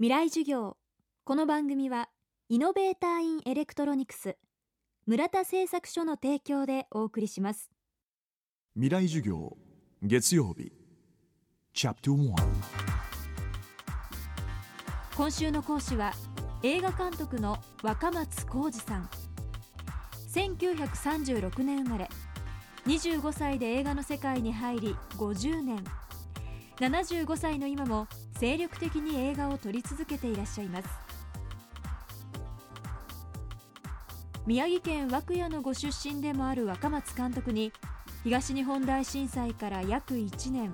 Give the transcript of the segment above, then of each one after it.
未来授業。この番組はイノベーターインエレクトロニクス村田製作所の提供でお送りします。未来授業月曜日チャプト1今週の講師は映画監督の若松浩二さん。1936年生まれ。25歳で映画の世界に入り50年。75歳の今も精力的に映画を撮り続けていらっしゃいます。宮城県涌谷のご出身でもある若松監督に東日本大震災から約1年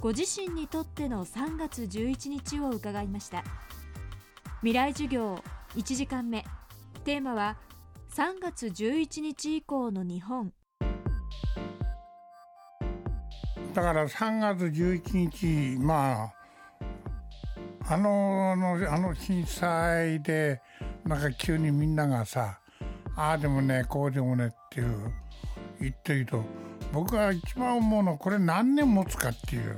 ご自身にとっての3月11日を伺いました。未来授業1時間目。テーマは3月11日以降の日本。だから3月11日まああのあの震災でなんか急にみんながさああでもねこうでもねっていう言ってると僕は一番思うのはこれ何年持つかっていう。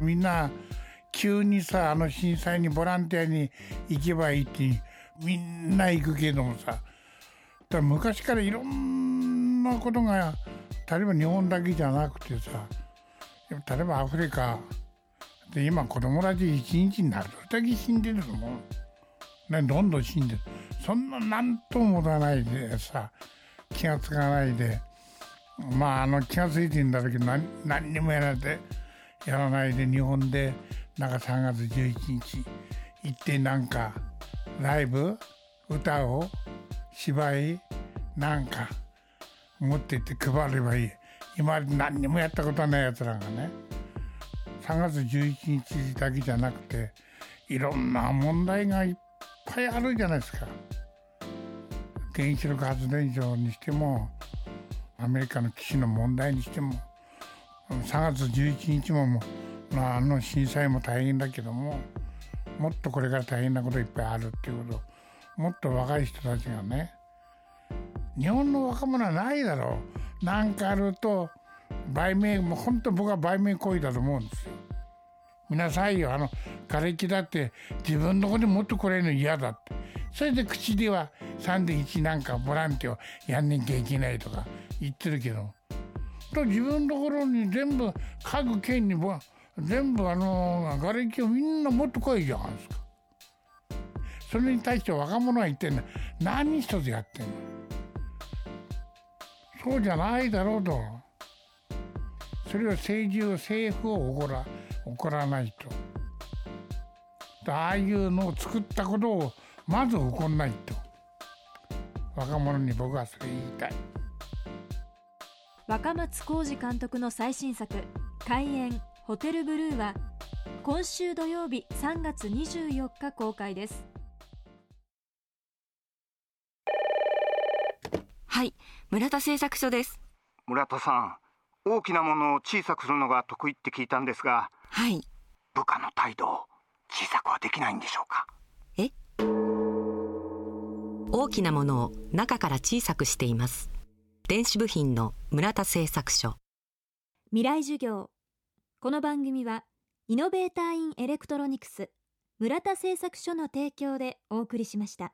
みんな急にさあの震災にボランティアに行けばいいってみんな行くけどもさだ昔からいろんなことが例えば日本だけじゃなくてさ例えばアフリカで今子供たち一日になる。だけ死んでるのもねどんどん死んでる。そんな何とも持たないでさ気がつかないで。まああの気が付いてんだけど何何にもやらてやらないで日本でなんか3月11日行ってなんかライブ歌を芝居なんか持ってって配ればいい。今まで何にもやったことないやつらがね。3月11日だけじゃなくていろんな問題がいっぱいあるじゃないですか。原子力発電所にしてもアメリカの基地の問題にしても3月11日ももあ、の震災も大変だけどももっとこれから大変なこといっぱいあるっていうこともっと若い人たちがね日本の若者はないだろう。なんかあると売名もう本当僕は売名行為だと思うんですよ。見なさいよ。あの瓦礫だって自分の子に持ってこれるの嫌だって。それで口では3で1なんかボランティアやんなきゃいけないとか言ってるけど。と自分のところに全部各県に全部あの瓦礫をみんな持ってこいじゃないですか。それに対して若者は言ってんの。何一つやってんの。そうじゃないだろうと。それを政治を政府を怒ら。怒らないと。ああいうのを作ったことをまず怒んないと。若者に僕はそれ言いたい。若松浩二監督の最新作「開演ホテルブルー」は今週土曜日3月24日公開です。はい村田製作所です。村田さん大きなものを小さくするのが得意って聞いたんですがはい。部下の態度を小さくはできないんでしょうか？え？大きなものを中から小さくしています。電子部品の村田製作所。未来授業。この番組はイノベーターインエレクトロニクス村田製作所の提供でお送りしました